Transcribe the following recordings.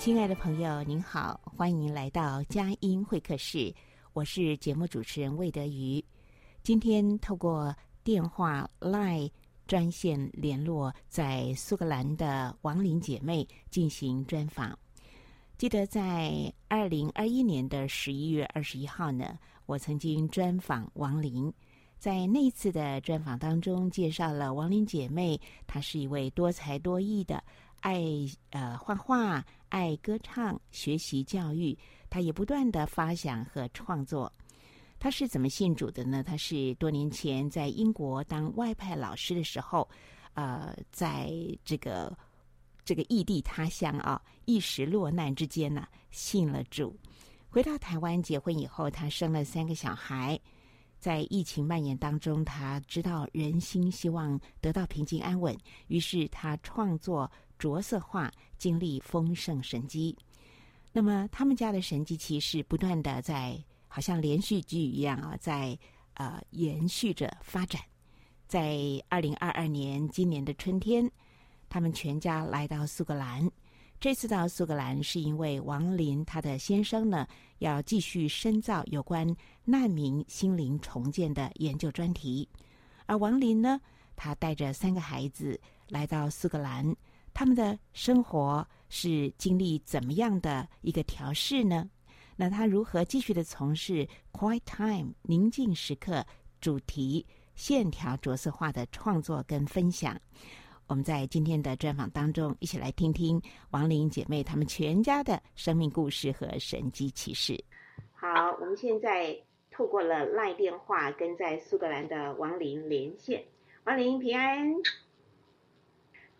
亲爱的朋友，您好，欢迎来到佳音会客室，我是节目主持人魏德瑜。今天透过电话 Line 专线联络在苏格兰的王琳姐妹进行专访。记得在二零二一年的十一月二十一号呢，我曾经专访王琳。在那次的专访当中，介绍了王琳姐妹，她是一位多才多艺的，爱呃画画、爱歌唱、学习教育，他也不断的发想和创作。他是怎么信主的呢？他是多年前在英国当外派老师的时候，呃，在这个这个异地他乡啊，一时落难之间呢，信了主。回到台湾结婚以后，他生了三个小孩。在疫情蔓延当中，他知道人心希望得到平静安稳，于是他创作着色画，经历丰盛神迹。那么他们家的神迹奇事不断的在。好像连续剧一样啊，在呃延续着发展。在二零二二年今年的春天，他们全家来到苏格兰。这次到苏格兰是因为王林他的先生呢，要继续深造有关难民心灵重建的研究专题。而王林呢，他带着三个孩子来到苏格兰，他们的生活是经历怎么样的一个调试呢？那他如何继续的从事 Quiet Time 宁静时刻主题线条着色画的创作跟分享？我们在今天的专访当中，一起来听听王琳姐妹她们全家的生命故事和神机启示。好，我们现在透过了 LINE 电话跟在苏格兰的王琳连线。王琳平安，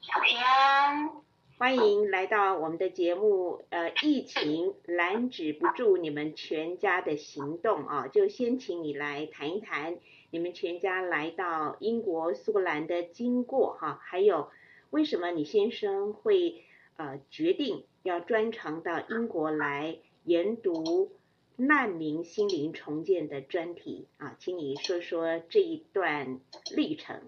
小平。欢迎来到我们的节目。呃，疫情拦止不住你们全家的行动啊，就先请你来谈一谈你们全家来到英国苏格兰的经过哈、还有为什么你先生会呃决定要专程到英国来研读难民心灵重建的专题啊，请你说说这一段历程。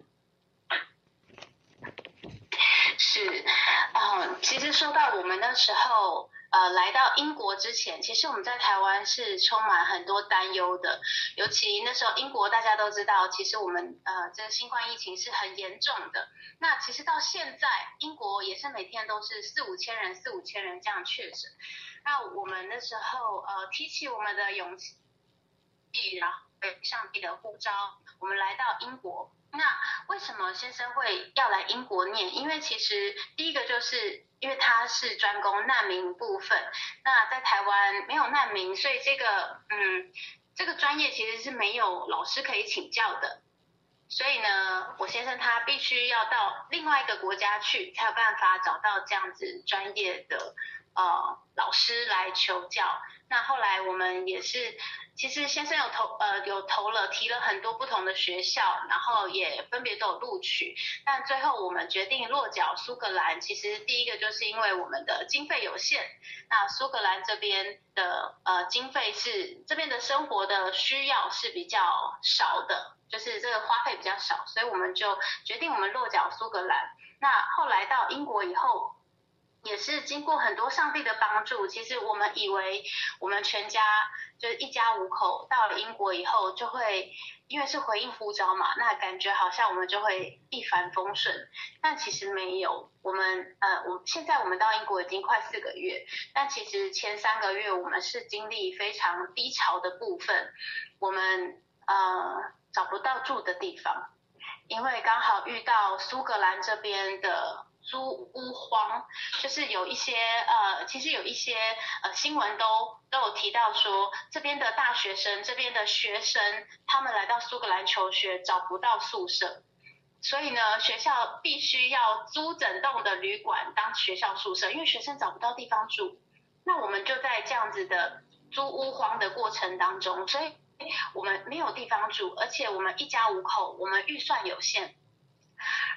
是，呃，其实说到我们那时候，呃，来到英国之前，其实我们在台湾是充满很多担忧的，尤其那时候英国大家都知道，其实我们呃这个新冠疫情是很严重的。那其实到现在，英国也是每天都是四五千人、四五千人这样确诊。那我们那时候呃提起我们的勇气，然后上帝的呼召，我们来到英国。那为什么先生会要来英国念？因为其实第一个就是因为他是专攻难民部分，那在台湾没有难民，所以这个嗯这个专业其实是没有老师可以请教的。所以呢，我先生他必须要到另外一个国家去，才有办法找到这样子专业的呃老师来求教。那后来我们也是。其实先生有投呃有投了提了很多不同的学校，然后也分别都有录取，但最后我们决定落脚苏格兰。其实第一个就是因为我们的经费有限，那苏格兰这边的呃经费是这边的生活的需要是比较少的，就是这个花费比较少，所以我们就决定我们落脚苏格兰。那后来到英国以后。也是经过很多上帝的帮助，其实我们以为我们全家就是一家五口到了英国以后就会，因为是回应呼召嘛，那感觉好像我们就会一帆风顺，但其实没有。我们呃，我现在我们到英国已经快四个月，但其实前三个月我们是经历非常低潮的部分，我们呃找不到住的地方，因为刚好遇到苏格兰这边的。租屋荒，就是有一些呃，其实有一些呃新闻都都有提到说，这边的大学生，这边的学生，他们来到苏格兰求学找不到宿舍，所以呢，学校必须要租整栋的旅馆当学校宿舍，因为学生找不到地方住。那我们就在这样子的租屋荒的过程当中，所以我们没有地方住，而且我们一家五口，我们预算有限。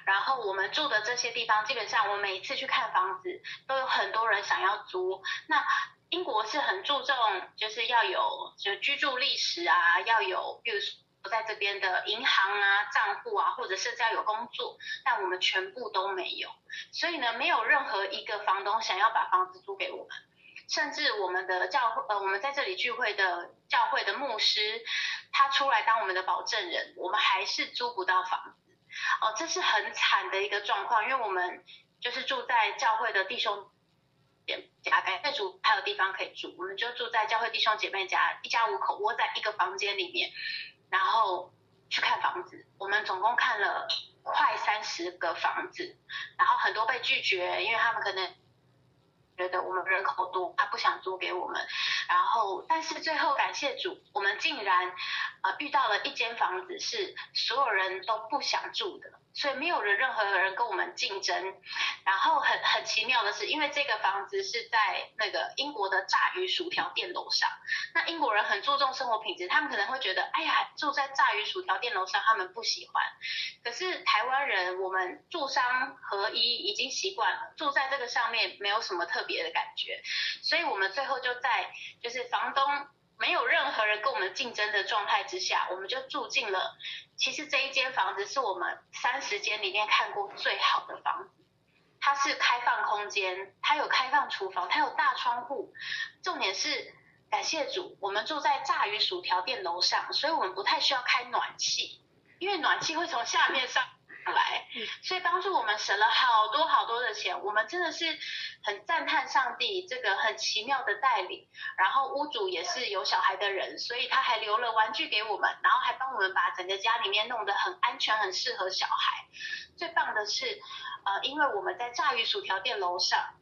然后我们住的这些地方，基本上我每一次去看房子，都有很多人想要租。那英国是很注重，就是要有就居住历史啊，要有，比如说在这边的银行啊账户啊，或者甚至要有工作。但我们全部都没有，所以呢，没有任何一个房东想要把房子租给我们，甚至我们的教会，呃，我们在这里聚会的教会的牧师，他出来当我们的保证人，我们还是租不到房哦，这是很惨的一个状况，因为我们就是住在教会的弟兄姐妹家，感谢主还有地方可以住，我们就住在教会弟兄姐妹家，一家五口窝在一个房间里面，然后去看房子。我们总共看了快三十个房子，然后很多被拒绝，因为他们可能。觉得我们人口多，他不想租给我们，然后但是最后感谢主，我们竟然呃遇到了一间房子是所有人都不想住的。所以没有人任何人跟我们竞争，然后很很奇妙的是，因为这个房子是在那个英国的炸鱼薯条店楼上，那英国人很注重生活品质，他们可能会觉得，哎呀，住在炸鱼薯条店楼上，他们不喜欢。可是台湾人，我们住商合一，已经习惯了，住在这个上面没有什么特别的感觉，所以我们最后就在就是房东。没有任何人跟我们竞争的状态之下，我们就住进了。其实这一间房子是我们三十间里面看过最好的房子。它是开放空间，它有开放厨房，它有大窗户。重点是感谢主，我们住在炸鱼薯条店楼上，所以我们不太需要开暖气，因为暖气会从下面上。来，所以帮助我们省了好多好多的钱，我们真的是很赞叹上帝这个很奇妙的带领。然后屋主也是有小孩的人，所以他还留了玩具给我们，然后还帮我们把整个家里面弄得很安全，很适合小孩。最棒的是，呃，因为我们在炸鱼薯条店楼上，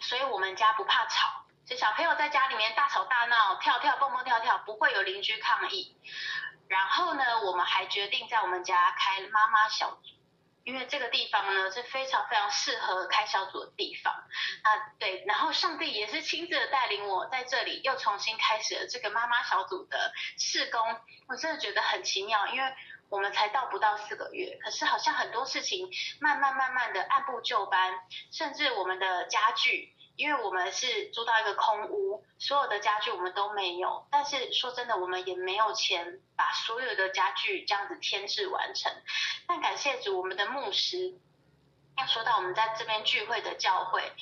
所以我们家不怕吵，就小朋友在家里面大吵大闹、跳跳蹦蹦跳跳，不会有邻居抗议。然后呢，我们还决定在我们家开妈妈小组，因为这个地方呢是非常非常适合开小组的地方。啊，对，然后上帝也是亲自的带领我在这里又重新开始了这个妈妈小组的试工。我真的觉得很奇妙，因为我们才到不到四个月，可是好像很多事情慢慢慢慢的按部就班，甚至我们的家具。因为我们是租到一个空屋，所有的家具我们都没有。但是说真的，我们也没有钱把所有的家具这样子添置完成。但感谢主，我们的牧师要说到我们在这边聚会的教会，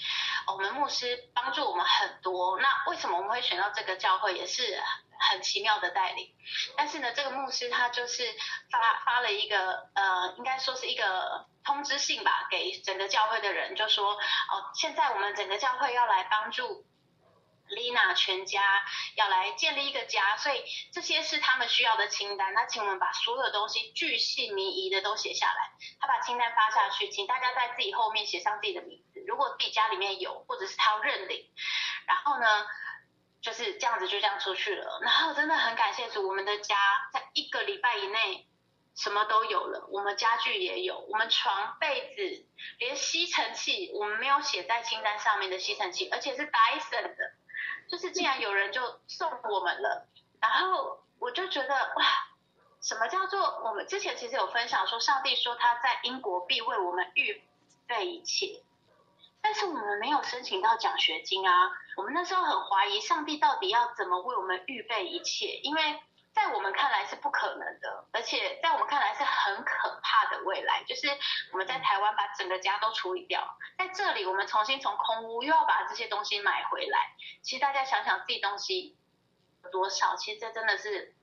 我们牧师帮助我们很多。那为什么我们会选到这个教会，也是很奇妙的带领。但是呢，这个牧师他就是发发了一个呃，应该说是一个。通知信吧，给整个教会的人，就说哦，现在我们整个教会要来帮助丽娜全家，要来建立一个家，所以这些是他们需要的清单。那请我们把所有东西巨细靡遗的都写下来。他把清单发下去，请大家在自己后面写上自己的名字。如果自己家里面有，或者是他要认领，然后呢，就是这样子就这样出去了。然后真的很感谢主，我们的家在一个礼拜以内。什么都有了，我们家具也有，我们床、被子，连吸尘器，我们没有写在清单上面的吸尘器，而且是 Dyson 的，就是竟然有人就送我们了，然后我就觉得哇，什么叫做我们之前其实有分享说，上帝说他在英国必为我们预备一切，但是我们没有申请到奖学金啊，我们那时候很怀疑上帝到底要怎么为我们预备一切，因为。在我们看来是不可能的，而且在我们看来是很可怕的未来，就是我们在台湾把整个家都处理掉，在这里我们重新从空屋又要把这些东西买回来。其实大家想想自己东西有多少，其实这真的是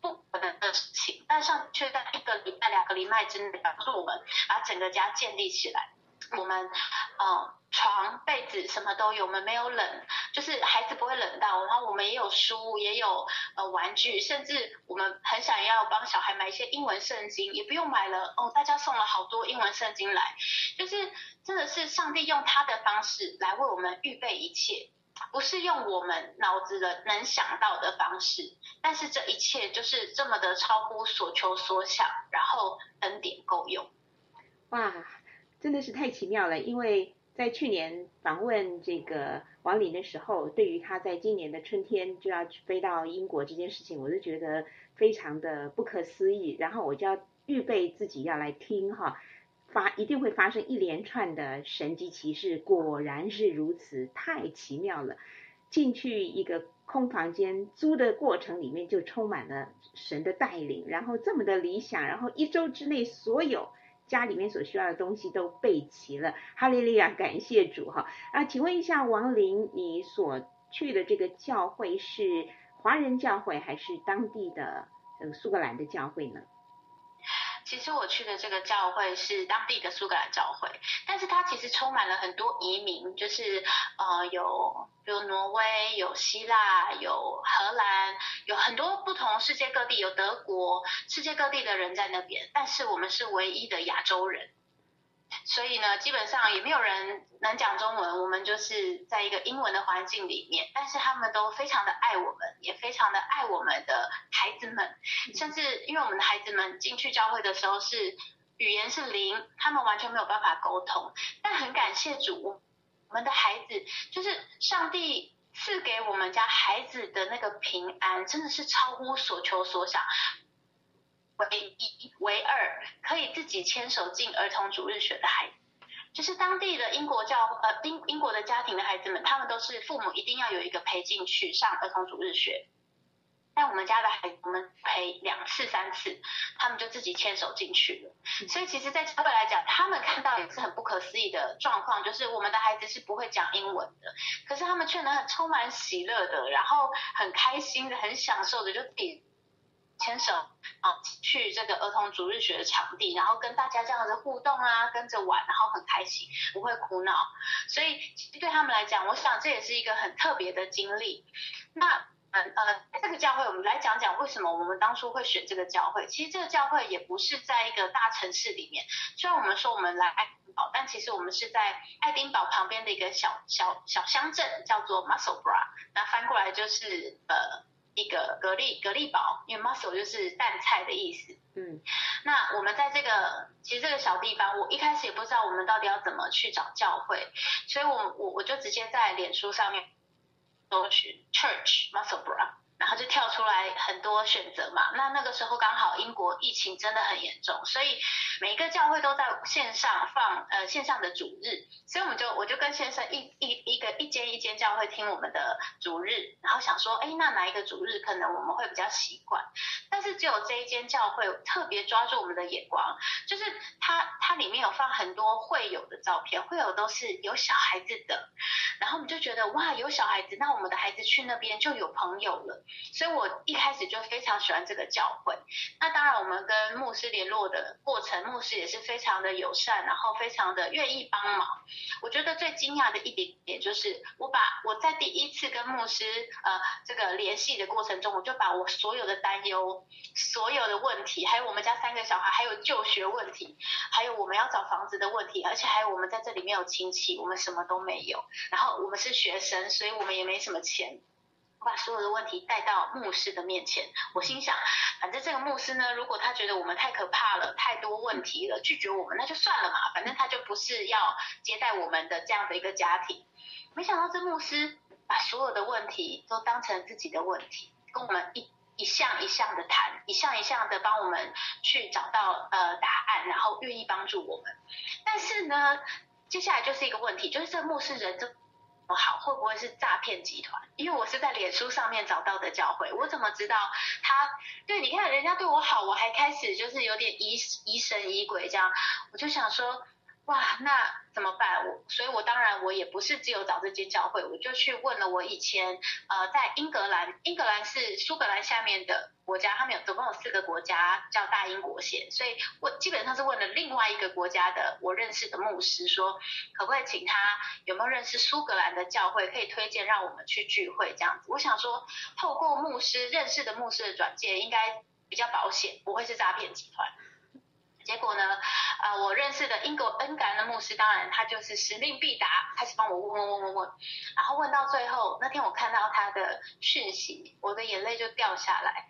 不可能的事情，但上却在一个礼拜、两个礼拜之内，帮助我们把整个家建立起来。我们，嗯，床、被子什么都有，我们没有冷，就是孩子不会冷到。然后我们也有书，也有呃玩具，甚至我们很想要帮小孩买一些英文圣经，也不用买了哦。大家送了好多英文圣经来，就是真的是上帝用他的方式来为我们预备一切，不是用我们脑子的能想到的方式，但是这一切就是这么的超乎所求所想，然后恩典够用，哇！真的是太奇妙了，因为在去年访问这个王林的时候，对于他在今年的春天就要飞到英国这件事情，我就觉得非常的不可思议。然后我就要预备自己要来听哈，发一定会发生一连串的神迹奇事，果然是如此，太奇妙了。进去一个空房间租的过程里面就充满了神的带领，然后这么的理想，然后一周之内所有。家里面所需要的东西都备齐了，哈利利亚，感谢主哈！啊，请问一下王林，你所去的这个教会是华人教会还是当地的呃苏格兰的教会呢？其实我去的这个教会是当地的苏格兰教会，但是它其实充满了很多移民，就是呃有有挪威、有希腊、有荷兰，有很多不同世界各地，有德国，世界各地的人在那边，但是我们是唯一的亚洲人。所以呢，基本上也没有人能讲中文，我们就是在一个英文的环境里面。但是他们都非常的爱我们，也非常的爱我们的孩子们。甚至因为我们的孩子们进去教会的时候是语言是零，他们完全没有办法沟通。但很感谢主，我们的孩子就是上帝赐给我们家孩子的那个平安，真的是超乎所求所想。唯一、唯二可以自己牵手进儿童主日学的孩子，就是当地的英国教呃英英国的家庭的孩子们，他们都是父母一定要有一个陪进去上儿童主日学。但我们家的孩子们陪两次、三次，他们就自己牵手进去了。所以其实，在教会来讲，他们看到也是很不可思议的状况，就是我们的孩子是不会讲英文的，可是他们却能很充满喜乐的，然后很开心的、很享受的，就自己。牵手啊，去这个儿童主日学的场地，然后跟大家这样子互动啊，跟着玩，然后很开心，不会苦恼。所以其实对他们来讲，我想这也是一个很特别的经历。那嗯呃，这个教会我们来讲讲为什么我们当初会选这个教会。其实这个教会也不是在一个大城市里面，虽然我们说我们来爱丁堡，但其实我们是在爱丁堡旁边的一个小小小乡镇，叫做 Musselbra，那翻过来就是呃。一个蛤蜊蛤蜊堡，因为 mussel 就是淡菜的意思。嗯，那我们在这个其实这个小地方，我一开始也不知道我们到底要怎么去找教会，所以我我我就直接在脸书上面搜寻 Church Musselburgh 然后就跳出来很多选择嘛，那那个时候刚好英国疫情真的很严重，所以每一个教会都在线上放呃线上的主日，所以我们就我就跟先生一一一个一间一间教会听我们的主日，然后想说，哎，那哪一个主日可能我们会比较习惯？但是只有这一间教会特别抓住我们的眼光，就是它它里面有放很多会友的照片，会友都是有小孩子的，然后我们就觉得哇，有小孩子，那我们的孩子去那边就有朋友了。所以我一开始就非常喜欢这个教会。那当然，我们跟牧师联络的过程，牧师也是非常的友善，然后非常的愿意帮忙。我觉得最惊讶的一点点就是，我把我在第一次跟牧师呃这个联系的过程中，我就把我所有的担忧、所有的问题，还有我们家三个小孩，还有就学问题，还有我们要找房子的问题，而且还有我们在这里没有亲戚，我们什么都没有。然后我们是学生，所以我们也没什么钱。把所有的问题带到牧师的面前，我心想，反正这个牧师呢，如果他觉得我们太可怕了，太多问题了，拒绝我们，那就算了嘛，反正他就不是要接待我们的这样的一个家庭。没想到这牧师把所有的问题都当成自己的问题，跟我们一一项一项的谈，一项一项的帮我们去找到呃答案，然后愿意帮助我们。但是呢，接下来就是一个问题，就是这牧师人这不好，会不会是诈骗集团？因为我是在脸书上面找到的教会，我怎么知道他？对，你看人家对我好，我还开始就是有点疑疑神疑鬼这样，我就想说。哇，那怎么办？我，所以我当然我也不是只有找这间教会，我就去问了我以前呃在英格兰，英格兰是苏格兰下面的国家，他们有总共有四个国家叫大英国线，所以我基本上是问了另外一个国家的我认识的牧师说，可不可以请他有没有认识苏格兰的教会可以推荐让我们去聚会这样子？我想说透过牧师认识的牧师的转介应该比较保险，不会是诈骗集团。结果呢，呃，我认识的英国恩格兰的牧师，当然他就是使命必达，开始帮我问问问问问，然后问到最后，那天我看到他的讯息，我的眼泪就掉下来，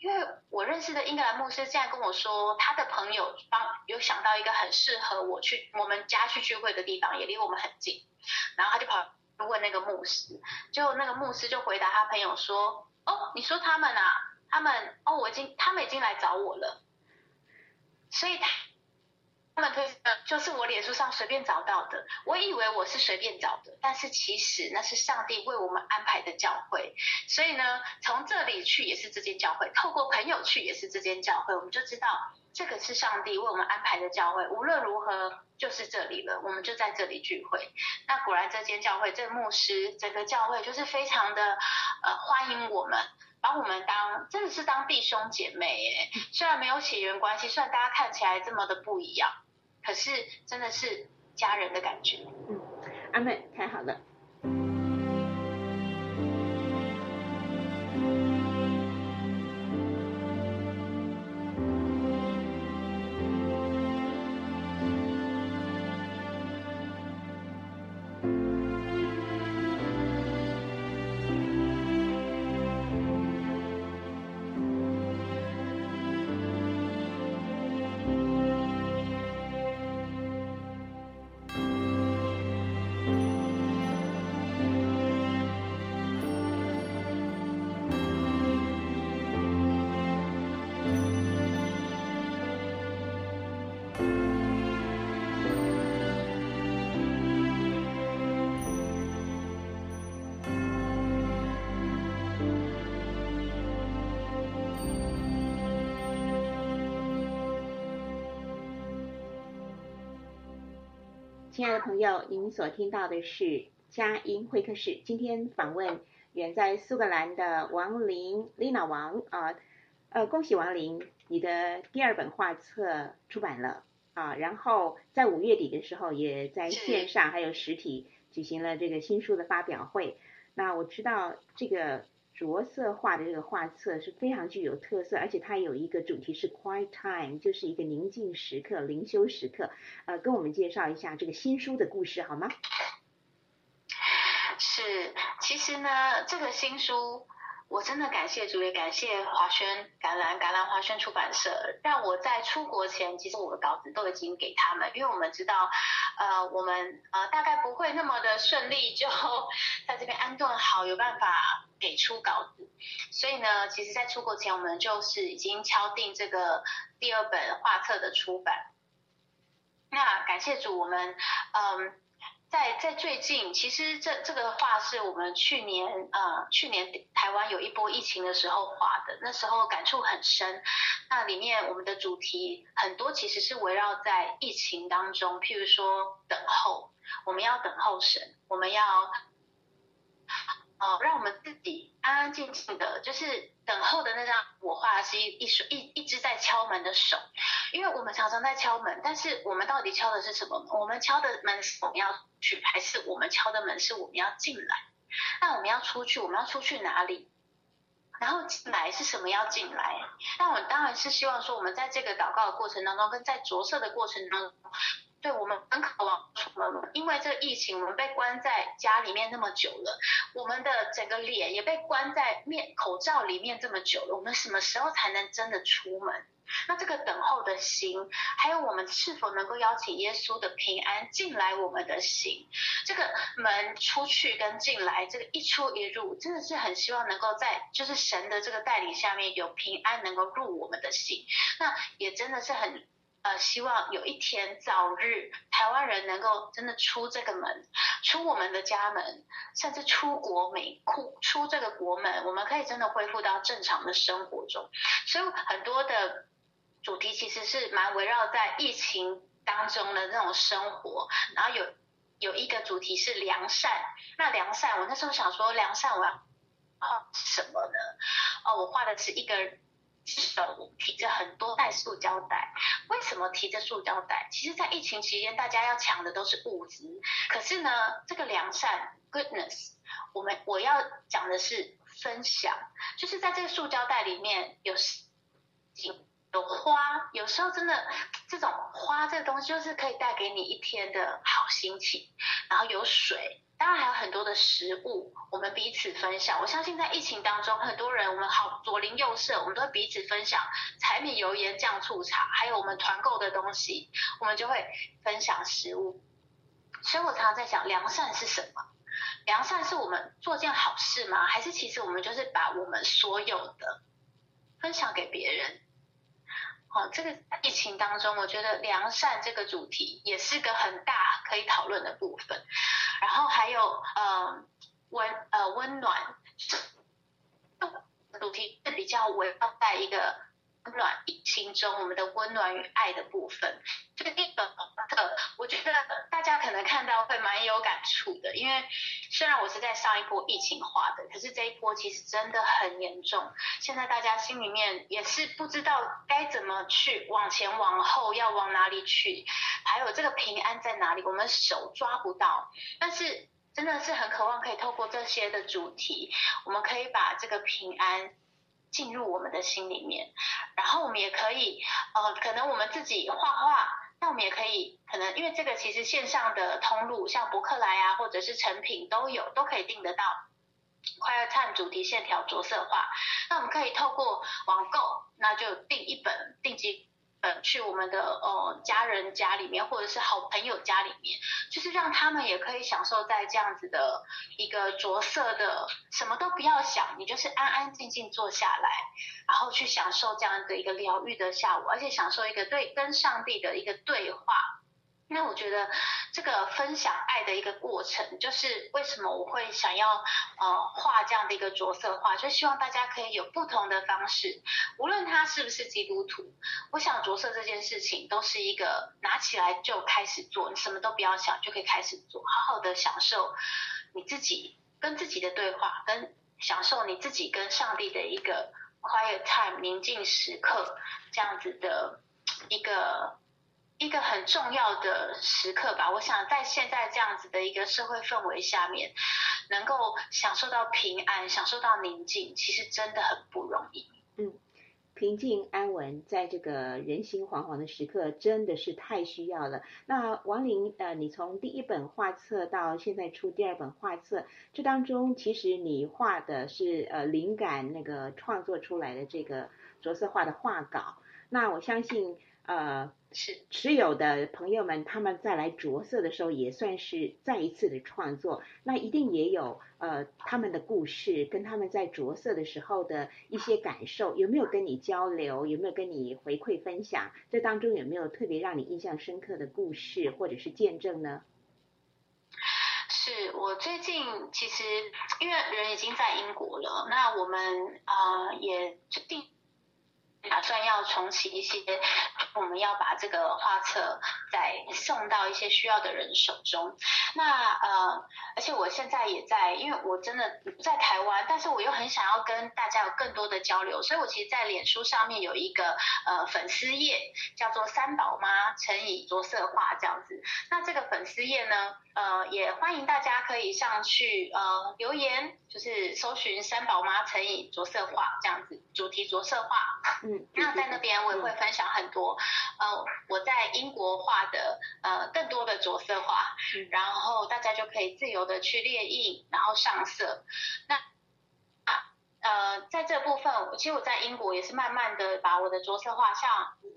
因为我认识的英格兰牧师现在跟我说，他的朋友帮有想到一个很适合我去我们家去聚会的地方，也离我们很近，然后他就跑问那个牧师，就那个牧师就回答他朋友说，哦，你说他们啊，他们哦，我已经他们已经来找我了。所以他他们推呃，就是我脸书上随便找到的。我以为我是随便找的，但是其实那是上帝为我们安排的教会。所以呢，从这里去也是这间教会，透过朋友去也是这间教会，我们就知道这个是上帝为我们安排的教会。无论如何，就是这里了，我们就在这里聚会。那果然这间教会，这牧师，整个教会就是非常的呃欢迎我们。把我们当真的是当弟兄姐妹诶，虽然没有血缘关系，虽然大家看起来这么的不一样，可是真的是家人的感觉。嗯，阿妹，太好了。朋友，您所听到的是佳音会客室。今天访问远在苏格兰的王琳丽娜王啊，呃，恭喜王琳，你的第二本画册出版了啊，然后在五月底的时候，也在线上还有实体举行了这个新书的发表会。那我知道这个。着色画的这个画册是非常具有特色，而且它有一个主题是 Quiet Time，就是一个宁静时刻、灵修时刻。呃，跟我们介绍一下这个新书的故事好吗？是，其实呢，这个新书。我真的感谢主，也感谢华轩橄榄橄榄华轩出版社，让我在出国前，其实我的稿子都已经给他们，因为我们知道，呃，我们呃大概不会那么的顺利，就 在这边安顿好，有办法给出稿子，所以呢，其实，在出国前，我们就是已经敲定这个第二本画册的出版。那感谢主，我们嗯。在在最近，其实这这个画是我们去年呃去年台湾有一波疫情的时候画的，那时候感触很深。那里面我们的主题很多其实是围绕在疫情当中，譬如说等候，我们要等候神，我们要。哦，让我们自己安安静静的，就是等候的那张。我画的是一一手一一只在敲门的手，因为我们常常在敲门，但是我们到底敲的是什么？我们敲的门是我们要去，还是我们敲的门是我们要进来？那我们要出去，我们要出去哪里？然后进来是什么要进来？那我当然是希望说，我们在这个祷告的过程当中，跟在着色的过程当中。对，我们很渴望出门，因为这个疫情，我们被关在家里面那么久了，我们的整个脸也被关在面口罩里面这么久了，我们什么时候才能真的出门？那这个等候的心，还有我们是否能够邀请耶稣的平安进来我们的心？这个门出去跟进来，这个一出一入，真的是很希望能够在就是神的这个带领下面有平安能够入我们的心。那也真的是很。呃，希望有一天早日台湾人能够真的出这个门，出我们的家门，甚至出国美库出这个国门，我们可以真的恢复到正常的生活中。所以很多的主题其实是蛮围绕在疫情当中的那种生活，然后有有一个主题是良善。那良善，我那时候想说良善我要画什么呢？哦，我画的是一个。手提着很多袋塑胶袋，为什么提着塑胶袋？其实，在疫情期间，大家要抢的都是物资。可是呢，这个良善 （goodness），我们我要讲的是分享，就是在这个塑胶袋里面有几、有花，有时候真的这种花这个东西，就是可以带给你一天的好心情。然后有水。当然还有很多的食物，我们彼此分享。我相信在疫情当中，很多人我们好左邻右舍，我们都会彼此分享柴米油盐酱醋茶，还有我们团购的东西，我们就会分享食物。所以我常常在想，良善是什么？良善是我们做件好事吗？还是其实我们就是把我们所有的分享给别人？哦，这个疫情当中，我觉得良善这个主题也是个很大可以讨论的部分。然后还有呃温呃温暖，主题是比较围绕在一个温暖心中我们的温暖与爱的部分。这个一本课，我觉得大家可能看到会蛮有感触的，因为虽然我是在上一波疫情画的，可是这一波其实真的很严重。现在大家心里面也是不知道该怎么去往前往后要往哪里去，还有这个平安在哪里，我们手抓不到。但是真的是很渴望可以透过这些的主题，我们可以把这个平安进入我们的心里面，然后我们也可以呃，可能我们自己画画。那我们也可以，可能因为这个其实线上的通路，像博客来啊，或者是成品都有，都可以订得到。快乐灿主题线条着色画，那我们可以透过网购，那就订一本定金。呃，去我们的呃家人家里面，或者是好朋友家里面，就是让他们也可以享受在这样子的一个着色的，什么都不要想，你就是安安静静坐下来，然后去享受这样的一个疗愈的下午，而且享受一个对跟上帝的一个对话。那我觉得这个分享爱的一个过程，就是为什么我会想要呃画这样的一个着色画，就希望大家可以有不同的方式，无论他是不是基督徒，我想着色这件事情都是一个拿起来就开始做，你什么都不要想就可以开始做，好好的享受你自己跟自己的对话，跟享受你自己跟上帝的一个 quiet time 宁静时刻这样子的一个。一个很重要的时刻吧，我想在现在这样子的一个社会氛围下面，能够享受到平安，享受到宁静，其实真的很不容易。嗯，平静安稳，在这个人心惶惶的时刻，真的是太需要了。那王玲，呃，你从第一本画册到现在出第二本画册，这当中其实你画的是呃灵感那个创作出来的这个着色画的画稿，那我相信。呃，持持有的朋友们，他们再来着色的时候，也算是再一次的创作。那一定也有呃他们的故事，跟他们在着色的时候的一些感受，有没有跟你交流？有没有跟你回馈分享？这当中有没有特别让你印象深刻的故事或者是见证呢？是我最近其实因为人已经在英国了，那我们啊、呃、也决定。打算要重启一些，我们要把这个画册再送到一些需要的人手中。那呃，而且我现在也在，因为我真的在台湾，但是我又很想要跟大家有更多的交流，所以我其实，在脸书上面有一个呃粉丝页，叫做“三宝妈乘以着色画”这样子。那这个粉丝页呢，呃，也欢迎大家可以上去呃留言，就是搜寻“三宝妈乘以着色画”这样子，主题着色画。嗯，那在那边我也会分享很多，呃，我在英国画的呃更多的着色画，然后大家就可以自由的去列印，然后上色。那啊呃，在这部分，其实我在英国也是慢慢的把我的着色画，像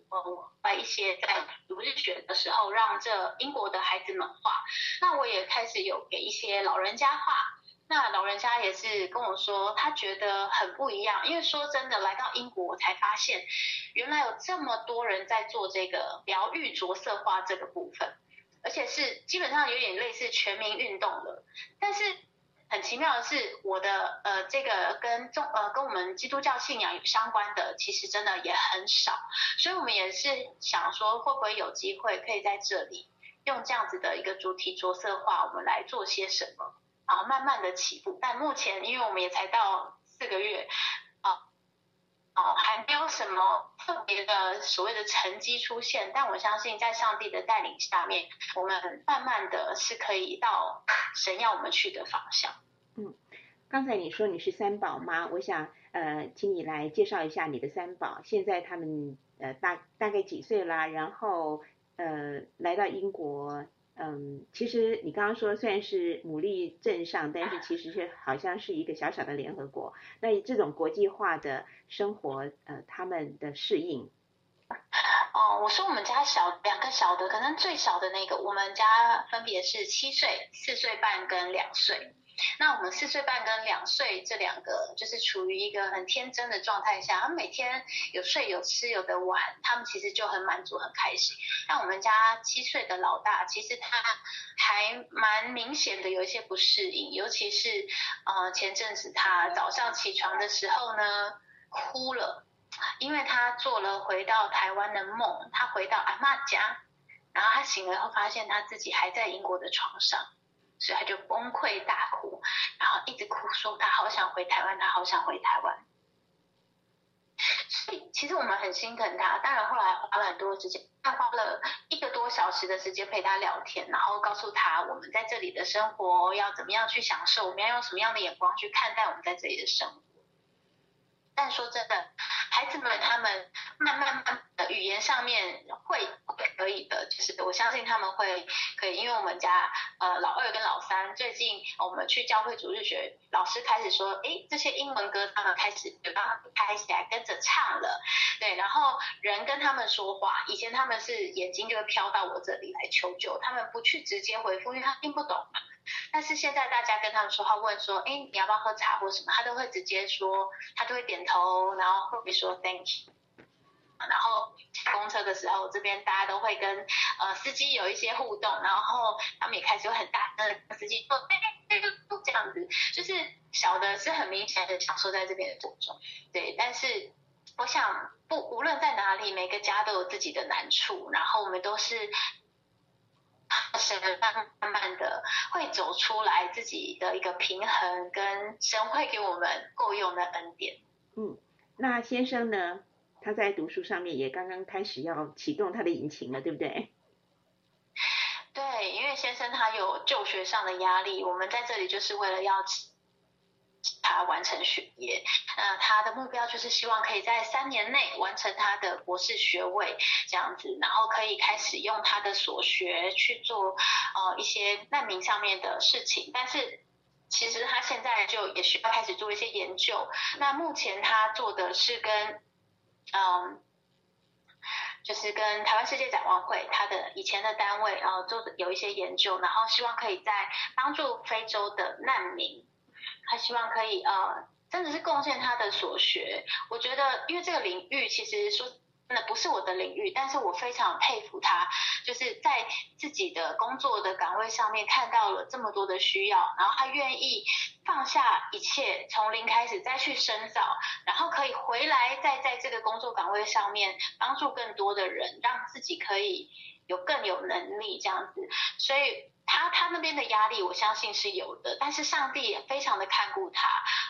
呃把一些在读日学的时候让这英国的孩子们画，那我也开始有给一些老人家画。那老人家也是跟我说，他觉得很不一样，因为说真的，来到英国我才发现，原来有这么多人在做这个疗愈着色画这个部分，而且是基本上有点类似全民运动了。但是很奇妙的是，我的呃这个跟中呃跟我们基督教信仰有相关的，其实真的也很少，所以我们也是想说，会不会有机会可以在这里用这样子的一个主题着色画，我们来做些什么？啊，慢慢的起步，但目前因为我们也才到四个月，啊，哦，还没有什么特别的所谓的成绩出现，但我相信在上帝的带领下面，我们慢慢的是可以到神要我们去的方向。嗯，刚才你说你是三宝妈，我想呃，请你来介绍一下你的三宝，现在他们呃大大概几岁啦？然后呃来到英国。嗯，其实你刚刚说虽然是牡蛎镇上，但是其实是好像是一个小小的联合国。那这种国际化的生活，呃，他们的适应。哦，我说我们家小两个小的，可能最小的那个，我们家分别是七岁、四岁半跟两岁。那我们四岁半跟两岁这两个，就是处于一个很天真的状态下，他们每天有睡有吃有的玩，他们其实就很满足很开心。那我们家七岁的老大，其实他还蛮明显的有一些不适应，尤其是呃前阵子他早上起床的时候呢，哭了，因为他做了回到台湾的梦，他回到阿嬷家，然后他醒了后发现他自己还在英国的床上。所以他就崩溃大哭，然后一直哭说他好想回台湾，他好想回台湾。所以其实我们很心疼他，当然后来花了很多时间，他花了一个多小时的时间陪他聊天，然后告诉他我们在这里的生活要怎么样去享受，我们要用什么样的眼光去看待我们在这里的生活。但说真的，孩子们他们慢慢慢的语言上面会可以的，就是我相信他们会可以，因为我们家呃老二跟老三最近我们去教会主日学，老师开始说，诶这些英文歌他们开始就帮他们开起来跟着唱了，对，然后人跟他们说话，以前他们是眼睛就会飘到我这里来求救，他们不去直接回复，因为他听不懂嘛。但是现在大家跟他们说话，问说，哎，你要不要喝茶或什么，他都会直接说，他都会点头，然后会说 thank you。然后公车的时候，这边大家都会跟呃司机有一些互动，然后他们也开始有很大声跟司机说，这样子，就是小的是很明显的享受在这边的过程中，对。但是我想不无论在哪里，每个家都有自己的难处，然后我们都是。神慢慢慢慢的会走出来自己的一个平衡，跟神会给我们够用的恩典。嗯，那先生呢？他在读书上面也刚刚开始要启动他的引擎了，对不对？对，因为先生他有就学上的压力，我们在这里就是为了要。他完成学业，那他的目标就是希望可以在三年内完成他的博士学位，这样子，然后可以开始用他的所学去做呃一些难民上面的事情。但是其实他现在就也需要开始做一些研究。那目前他做的是跟嗯，就是跟台湾世界展望会他的以前的单位，然后做的有一些研究，然后希望可以在帮助非洲的难民。他希望可以呃，真的是贡献他的所学。我觉得，因为这个领域其实说真的不是我的领域，但是我非常佩服他，就是在自己的工作的岗位上面看到了这么多的需要，然后他愿意放下一切，从零开始再去深造，然后可以回来再在这个工作岗位上面帮助更多的人，让自己可以有更有能力这样子，所以。他他那边的压力，我相信是有的，但是上帝也非常的看顾他，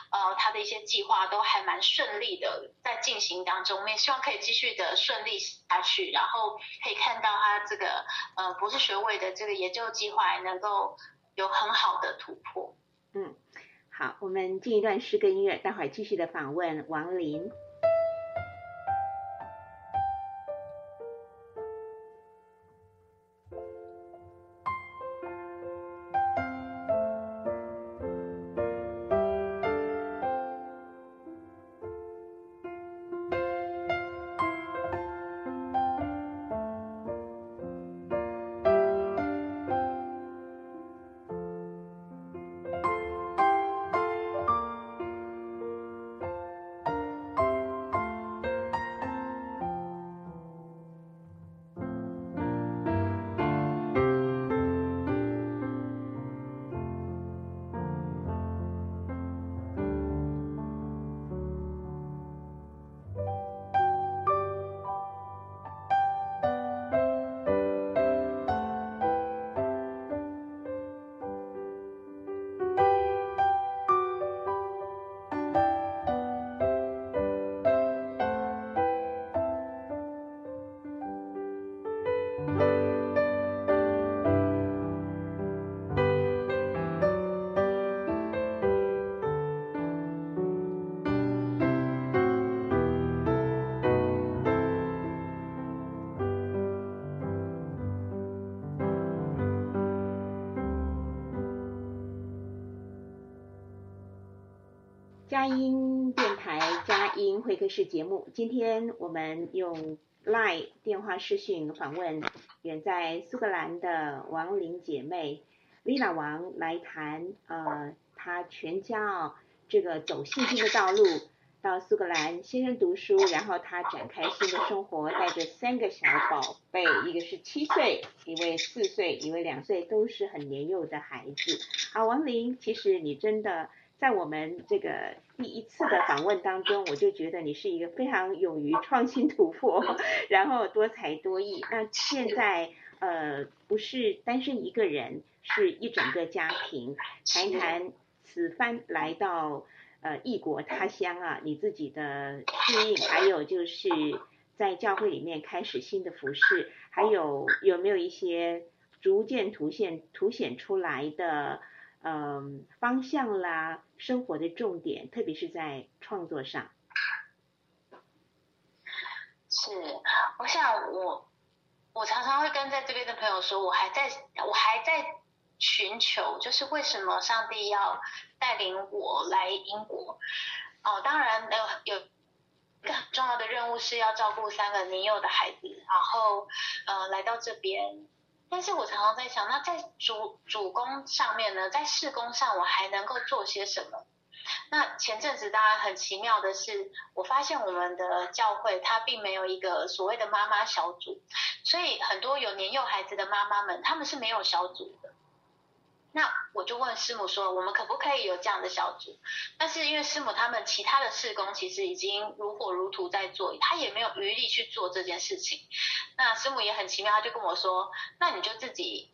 呃，他的一些计划都还蛮顺利的在进行当中，我们也希望可以继续的顺利下去，然后可以看到他这个呃博士学位的这个研究计划能够有很好的突破。嗯，好，我们进一段诗歌音乐，待会儿继续的访问王琳。音电台佳音会客室节目，今天我们用 Line 电话视讯访问远在苏格兰的王玲姐妹 Lila 王来谈呃，她全家这个走信心的道路，到苏格兰先生读书，然后她展开新的生活，带着三个小宝贝，一个是七岁，一位四岁，一位两岁，都是很年幼的孩子。好，王玲，其实你真的。在我们这个第一次的访问当中，我就觉得你是一个非常勇于创新突破，然后多才多艺。那现在呃不是单身一个人，是一整个家庭。谈一谈此番来到呃异国他乡啊，你自己的适应，还有就是在教会里面开始新的服饰，还有有没有一些逐渐凸显凸显出来的？嗯，方向啦，生活的重点，特别是在创作上。是，我想我我常常会跟在这边的朋友说，我还在我还在寻求，就是为什么上帝要带领我来英国？哦，当然有有一个很重要的任务是要照顾三个年幼的孩子，然后呃来到这边。但是我常常在想，那在主主工上面呢，在事工上我还能够做些什么？那前阵子当然很奇妙的是，我发现我们的教会它并没有一个所谓的妈妈小组，所以很多有年幼孩子的妈妈们，他们是没有小组的。那我就问师母说，我们可不可以有这样的小组？但是因为师母他们其他的事工其实已经如火如荼在做，他也没有余力去做这件事情。那师母也很奇妙，他就跟我说，那你就自己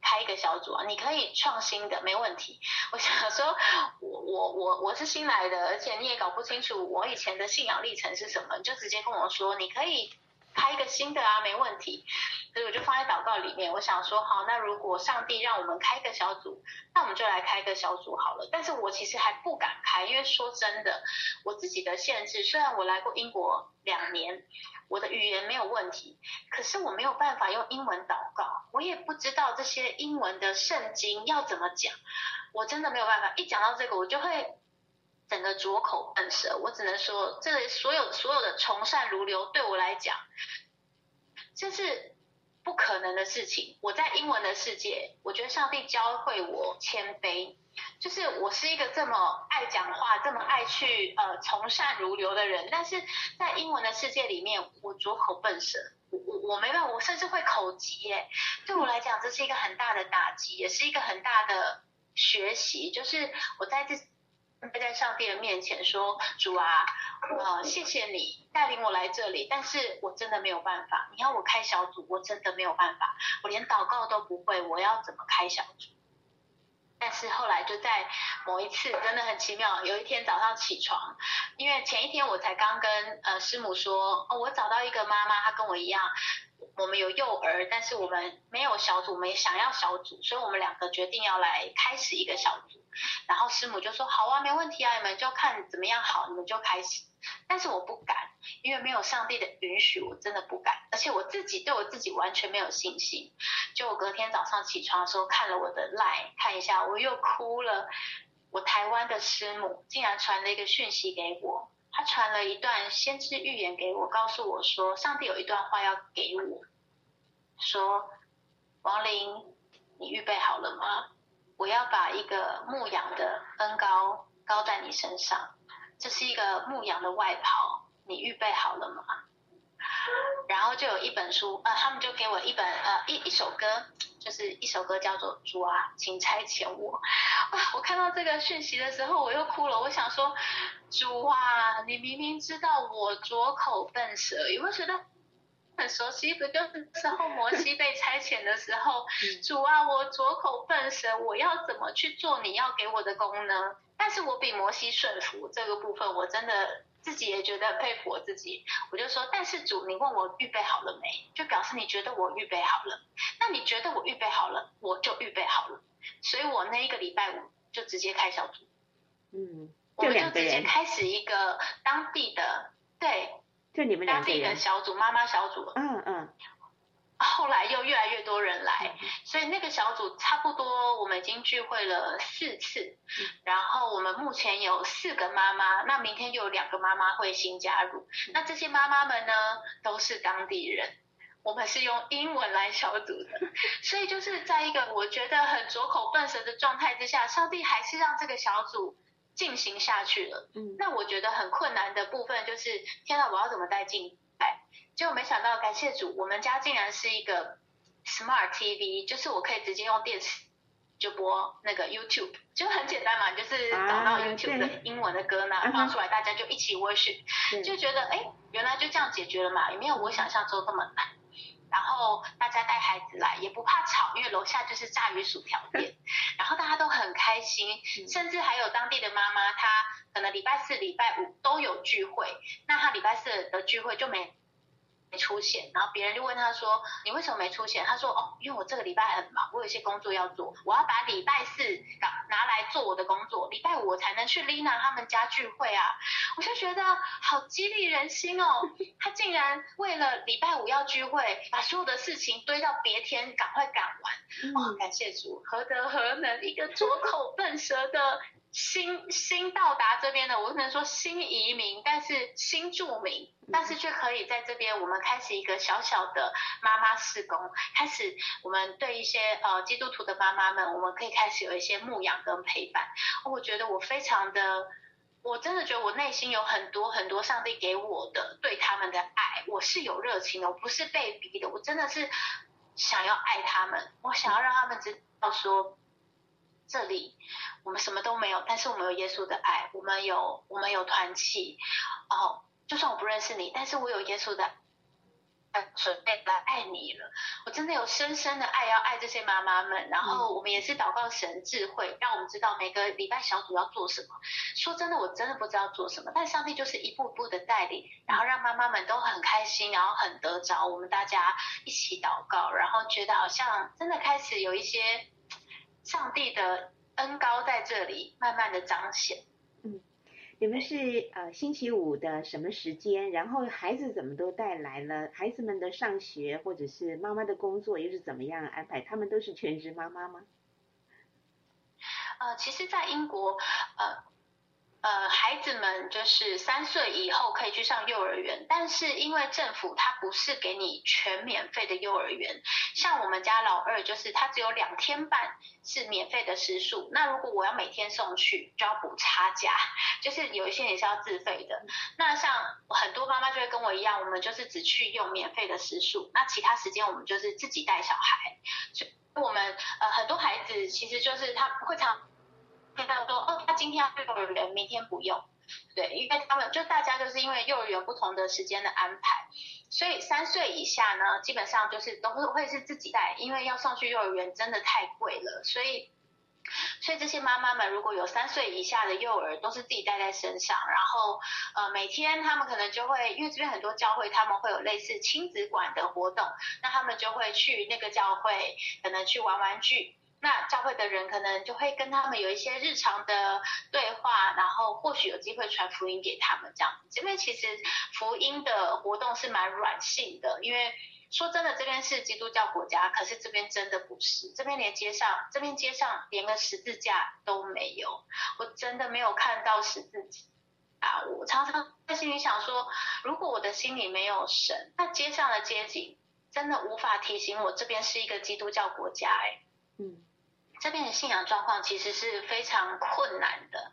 开一个小组啊，你可以创新的，没问题。我想说，我我我我是新来的，而且你也搞不清楚我以前的信仰历程是什么，你就直接跟我说，你可以。开一个新的啊，没问题，所以我就放在祷告里面。我想说，好，那如果上帝让我们开个小组，那我们就来开个小组好了。但是我其实还不敢开，因为说真的，我自己的限制，虽然我来过英国两年，我的语言没有问题，可是我没有办法用英文祷告，我也不知道这些英文的圣经要怎么讲，我真的没有办法。一讲到这个，我就会。整个拙口笨舌，我只能说，这所有所有的从善如流，对我来讲，这是不可能的事情。我在英文的世界，我觉得上帝教会我谦卑，就是我是一个这么爱讲话、这么爱去呃从善如流的人，但是在英文的世界里面，我拙口笨舌，我我我没办法，我甚至会口急耶。对我来讲，这是一个很大的打击，也是一个很大的学习，就是我在这。会在上帝的面前说：“主啊，呃，谢谢你带领我来这里，但是我真的没有办法。你要我开小组，我真的没有办法。我连祷告都不会，我要怎么开小组？但是后来就在某一次，真的很奇妙。有一天早上起床，因为前一天我才刚跟呃师母说，哦，我找到一个妈妈，她跟我一样。”我们有幼儿，但是我们没有小组，我们也想要小组，所以我们两个决定要来开始一个小组。然后师母就说：“好啊，没问题啊，你们就看怎么样好，你们就开始。”但是我不敢，因为没有上帝的允许，我真的不敢。而且我自己对我自己完全没有信心。就我隔天早上起床的时候，看了我的 line，看一下，我又哭了。我台湾的师母竟然传了一个讯息给我。他传了一段先知预言给我，告诉我说，上帝有一段话要给我，说，王林，你预备好了吗？我要把一个牧羊的恩高高在你身上，这是一个牧羊的外袍，你预备好了吗？然后就有一本书，呃，他们就给我一本，呃，一一首歌，就是一首歌叫做《主啊，请差遣我》。哇，我看到这个讯息的时候，我又哭了。我想说，主啊，你明明知道我拙口笨舌，有没有觉得很熟悉？不就是时候摩西被差遣的时候，主啊，我拙口笨舌，我要怎么去做你要给我的工呢？但是我比摩西顺服这个部分，我真的。自己也觉得佩服我自己，我就说，但是主，你问我预备好了没？就表示你觉得我预备好了。那你觉得我预备好了，我就预备好了。所以我那一个礼拜五就直接开小组，嗯，我们就直接开始一个当地的，对，就你们两个人，当地的小组，妈妈小组，嗯嗯。后来又越来越多人来，所以那个小组差不多我们已经聚会了四次，然后我们目前有四个妈妈，那明天又有两个妈妈会新加入，那这些妈妈们呢都是当地人，我们是用英文来小组的，所以就是在一个我觉得很拙口笨舌的状态之下，上帝还是让这个小组进行下去了。嗯，那我觉得很困难的部分就是，天哪，我要怎么带进？结果没想到，感谢主，我们家竟然是一个 Smart TV，就是我可以直接用电视就播那个 YouTube，就很简单嘛，就是找到 YouTube 的英文的歌呢，啊、放出来，大家就一起 worship，就觉得哎，原来就这样解决了嘛，也没有我想象中那么难。然后大家带孩子来也不怕吵，因为楼下就是炸鱼薯条店，然后大家都很开心，甚至还有当地的妈妈，她可能礼拜四、礼拜五都有聚会，那她礼拜四的聚会就没。没出现，然后别人就问他说：“你为什么没出现？”他说：“哦，因为我这个礼拜很忙，我有一些工作要做，我要把礼拜四拿来做我的工作，礼拜五我才能去 Lina 他们家聚会啊。”我就觉得好激励人心哦，他竟然为了礼拜五要聚会，把所有的事情堆到别天，赶快赶完。哦，感谢主，何德何能，一个拙口笨舌的。新新到达这边的，我不能说新移民，但是新住民，但是却可以在这边，我们开始一个小小的妈妈事工，开始我们对一些呃基督徒的妈妈们，我们可以开始有一些牧养跟陪伴。我觉得我非常的，我真的觉得我内心有很多很多上帝给我的对他们的爱，我是有热情的，我不是被逼的，我真的是想要爱他们，我想要让他们知道说。这里我们什么都没有，但是我们有耶稣的爱，我们有我们有团契，哦，就算我不认识你，但是我有耶稣的爱准备来爱你了。我真的有深深的爱要爱这些妈妈们，然后我们也是祷告神智慧，让我们知道每个礼拜小组要做什么。说真的，我真的不知道做什么，但上帝就是一步步的带领，然后让妈妈们都很开心，然后很得着。我们大家一起祷告，然后觉得好像真的开始有一些。上帝的恩高在这里慢慢的彰显。嗯，你们是呃星期五的什么时间？然后孩子怎么都带来了？孩子们的上学或者是妈妈的工作又是怎么样安排？他们都是全职妈妈吗？呃，其实，在英国，呃。呃，孩子们就是三岁以后可以去上幼儿园，但是因为政府它不是给你全免费的幼儿园，像我们家老二就是他只有两天半是免费的时数，那如果我要每天送去，就要补差价，就是有一些也是要自费的。那像很多妈妈就会跟我一样，我们就是只去用免费的时数，那其他时间我们就是自己带小孩。所以我们呃很多孩子其实就是他会常。听到说，哦，他今天要去幼儿园，明天不用，对，因为他们就大家就是因为幼儿园不同的时间的安排，所以三岁以下呢，基本上就是都会会是自己带，因为要送去幼儿园真的太贵了，所以，所以这些妈妈们如果有三岁以下的幼儿，都是自己带在身上，然后呃每天他们可能就会，因为这边很多教会他们会有类似亲子馆的活动，那他们就会去那个教会，可能去玩玩具。那教会的人可能就会跟他们有一些日常的对话，然后或许有机会传福音给他们这样子。这边其实福音的活动是蛮软性的，因为说真的，这边是基督教国家，可是这边真的不是，这边连街上，这边街上连个十字架都没有，我真的没有看到十字架啊！我常常在心里想说，如果我的心里没有神，那街上的街景真的无法提醒我这边是一个基督教国家哎，嗯。这边的信仰状况其实是非常困难的，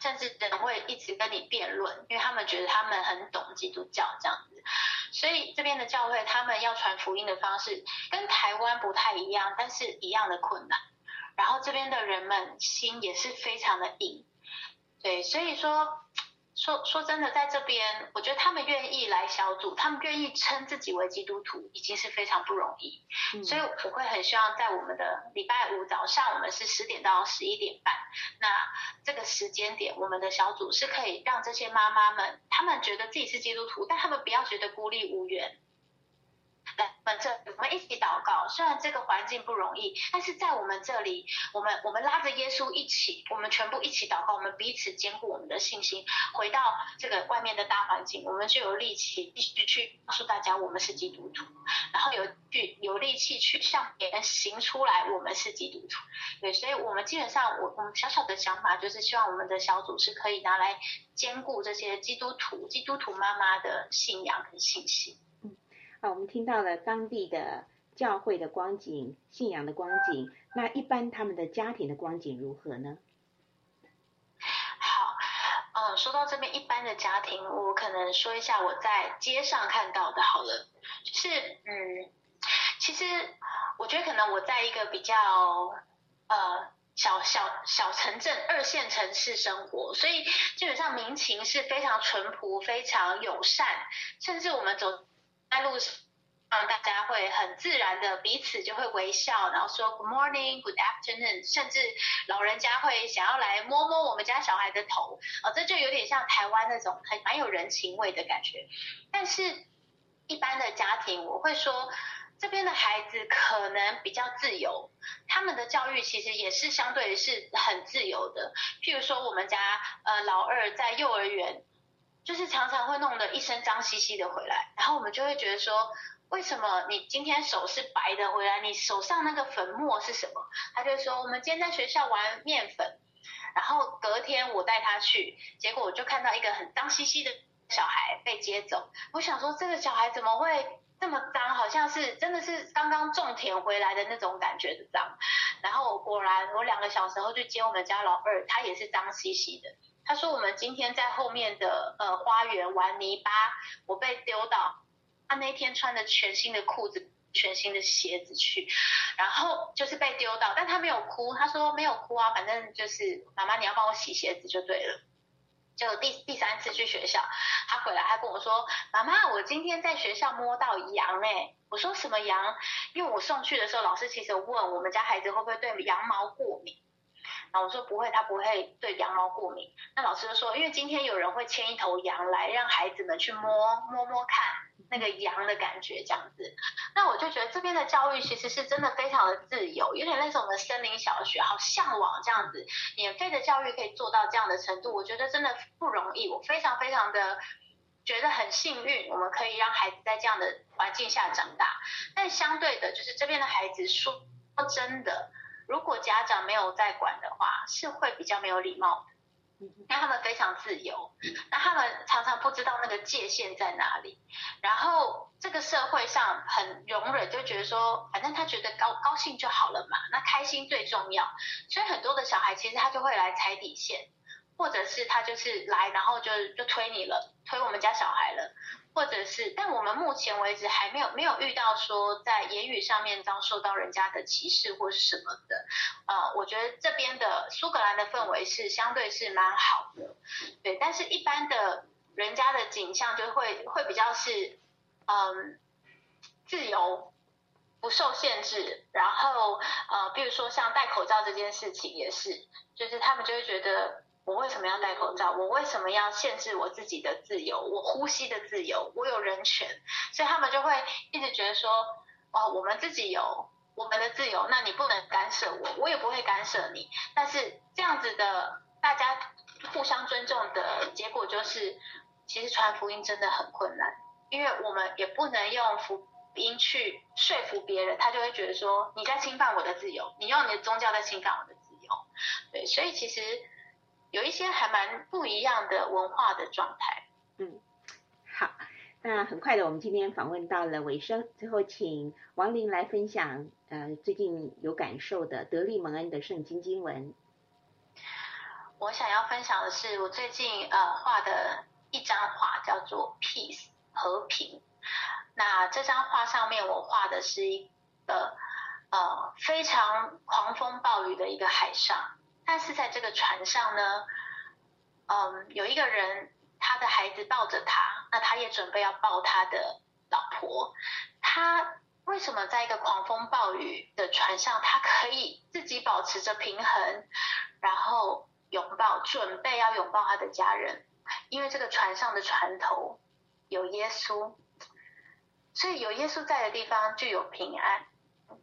甚至人会一直跟你辩论，因为他们觉得他们很懂基督教这样子，所以这边的教会他们要传福音的方式跟台湾不太一样，但是一样的困难。然后这边的人们心也是非常的硬，对，所以说。说说真的，在这边，我觉得他们愿意来小组，他们愿意称自己为基督徒，已经是非常不容易。嗯。所以我会很希望在我们的礼拜五早上，我们是十点到十一点半，那这个时间点，我们的小组是可以让这些妈妈们，她们觉得自己是基督徒，但她们不要觉得孤立无援。来我们这，我们一起祷告。虽然这个环境不容易，但是在我们这里，我们我们拉着耶稣一起，我们全部一起祷告，我们彼此坚固我们的信心。回到这个外面的大环境，我们就有力气继续去告诉大家我们是基督徒，然后有去有力气去向别人行出来我们是基督徒。对，所以我们基本上我我们小小的想法就是希望我们的小组是可以拿来坚固这些基督徒、基督徒妈妈的信仰跟信心。好，我们听到了当地的教会的光景、信仰的光景，那一般他们的家庭的光景如何呢？好，嗯，说到这边一般的家庭，我可能说一下我在街上看到的，好了，就是嗯，其实我觉得可能我在一个比较呃。小小小城镇、二线城市生活，所以基本上民情是非常淳朴、非常友善，甚至我们走在路上，大家会很自然的彼此就会微笑，然后说 Good morning, Good afternoon，甚至老人家会想要来摸摸我们家小孩的头，哦，这就有点像台湾那种很蛮有人情味的感觉。但是，一般的家庭，我会说。这边的孩子可能比较自由，他们的教育其实也是相对是很自由的。譬如说，我们家呃老二在幼儿园，就是常常会弄得一身脏兮兮的回来，然后我们就会觉得说，为什么你今天手是白的回来？你手上那个粉末是什么？他就说，我们今天在学校玩面粉，然后隔天我带他去，结果我就看到一个很脏兮兮的小孩被接走。我想说，这个小孩怎么会？这么脏，好像是真的是刚刚种田回来的那种感觉的脏。然后我果然，我两个小时后去接我们家老二，他也是脏兮兮的。他说我们今天在后面的呃花园玩泥巴，我被丢到，他那天穿着全新的裤子、全新的鞋子去，然后就是被丢到，但他没有哭，他说没有哭啊，反正就是妈妈你要帮我洗鞋子就对了。就第第三次去学校，他回来，他跟我说：“妈妈，我今天在学校摸到羊诶。”我说：“什么羊？”因为我送去的时候，老师其实问我们家孩子会不会对羊毛过敏，然后我说不会，他不会对羊毛过敏。那老师就说：“因为今天有人会牵一头羊来，让孩子们去摸摸摸看。”那个羊的感觉这样子，那我就觉得这边的教育其实是真的非常的自由，有点类似我们森林小学，好向往这样子，免费的教育可以做到这样的程度，我觉得真的不容易，我非常非常的觉得很幸运，我们可以让孩子在这样的环境下长大。但相对的，就是这边的孩子说真的，如果家长没有在管的话，是会比较没有礼貌的。那他们非常自由，那他们常常不知道那个界限在哪里。然后这个社会上很容忍，就觉得说，反正他觉得高高兴就好了嘛，那开心最重要。所以很多的小孩其实他就会来踩底线，或者是他就是来，然后就就推你了，推我们家小孩了。或者是，但我们目前为止还没有没有遇到说在言语上面遭受到人家的歧视或是什么的，呃，我觉得这边的苏格兰的氛围是相对是蛮好的，对，但是一般的人家的景象就会会比较是，嗯，自由，不受限制，然后呃，比如说像戴口罩这件事情也是，就是他们就会觉得。我为什么要戴口罩？我为什么要限制我自己的自由？我呼吸的自由，我有人权，所以他们就会一直觉得说，哦，我们自己有我们的自由，那你不能干涉我，我也不会干涉你。但是这样子的大家互相尊重的结果就是，其实传福音真的很困难，因为我们也不能用福音去说服别人，他就会觉得说你在侵犯我的自由，你用你的宗教在侵犯我的自由。对，所以其实。有一些还蛮不一样的文化的状态。嗯，好，那很快的，我们今天访问到了尾声，最后请王玲来分享，呃，最近有感受的德利蒙恩的圣经经文。我想要分享的是我最近呃画的一张画，叫做 Peace 和平。那这张画上面我画的是一个呃非常狂风暴雨的一个海上。但是在这个船上呢，嗯，有一个人，他的孩子抱着他，那他也准备要抱他的老婆。他为什么在一个狂风暴雨的船上，他可以自己保持着平衡，然后拥抱，准备要拥抱他的家人？因为这个船上的船头有耶稣。所以有耶稣在的地方就有平安，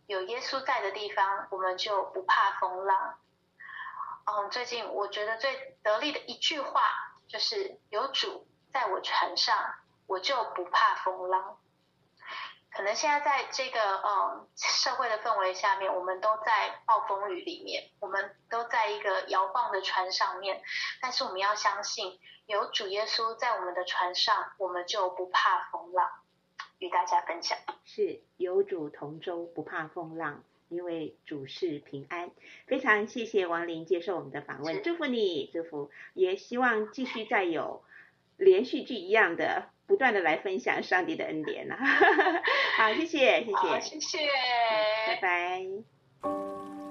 有耶稣在的地方，我们就不怕风浪。嗯，最近我觉得最得力的一句话就是“有主在我船上，我就不怕风浪”。可能现在在这个嗯社会的氛围下面，我们都在暴风雨里面，我们都在一个摇晃的船上面。但是我们要相信，有主耶稣在我们的船上，我们就不怕风浪。与大家分享，是有主同舟，不怕风浪，因为主事平安。非常谢谢王琳接受我们的访问，祝福你，祝福，也希望继续再有连续剧一样的。不断的来分享上帝的恩典呢，好，谢谢，谢谢，谢谢，拜拜。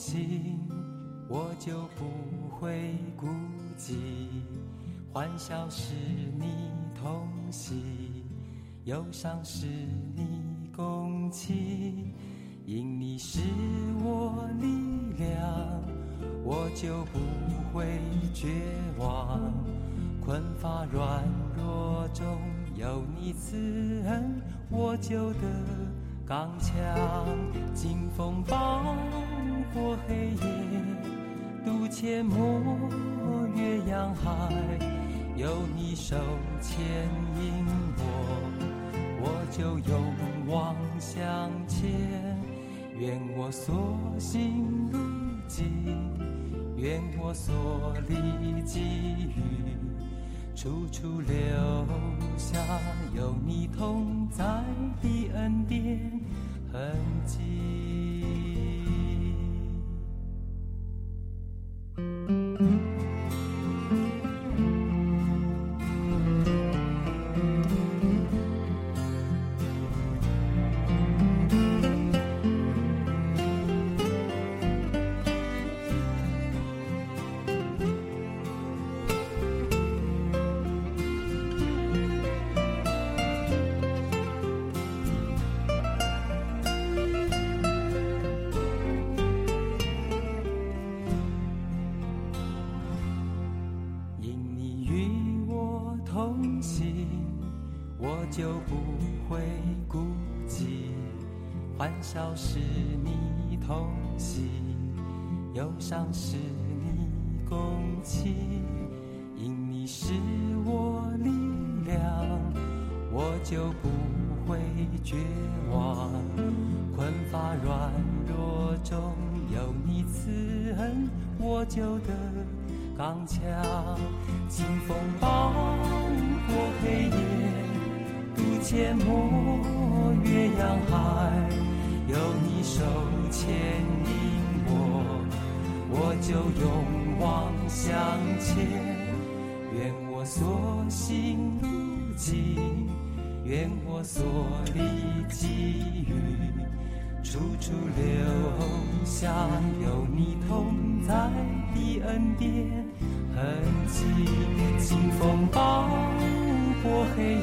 心，我就不会孤寂。欢笑是你同行，忧伤是你共情。因你是我力量，我就不会绝望。困乏软弱中有你慈恩，我就得刚强。经风暴过黑夜，渡阡陌越洋海，有你手牵引我，我就勇往向前。愿我所行路径，愿我所历际遇。处处留下有你同在的恩典痕迹。心，我就不会孤寂；欢笑是你同行，忧伤是你共情，因你是我力量，我就不会绝望。困乏软弱中有你慈恩，我就得刚强。清风暴阡陌越洋海。有你手牵引我，我就勇往向前。愿我所行路径，愿我所历际遇，处处留下有你同在的恩典痕迹。清风暴或黑夜，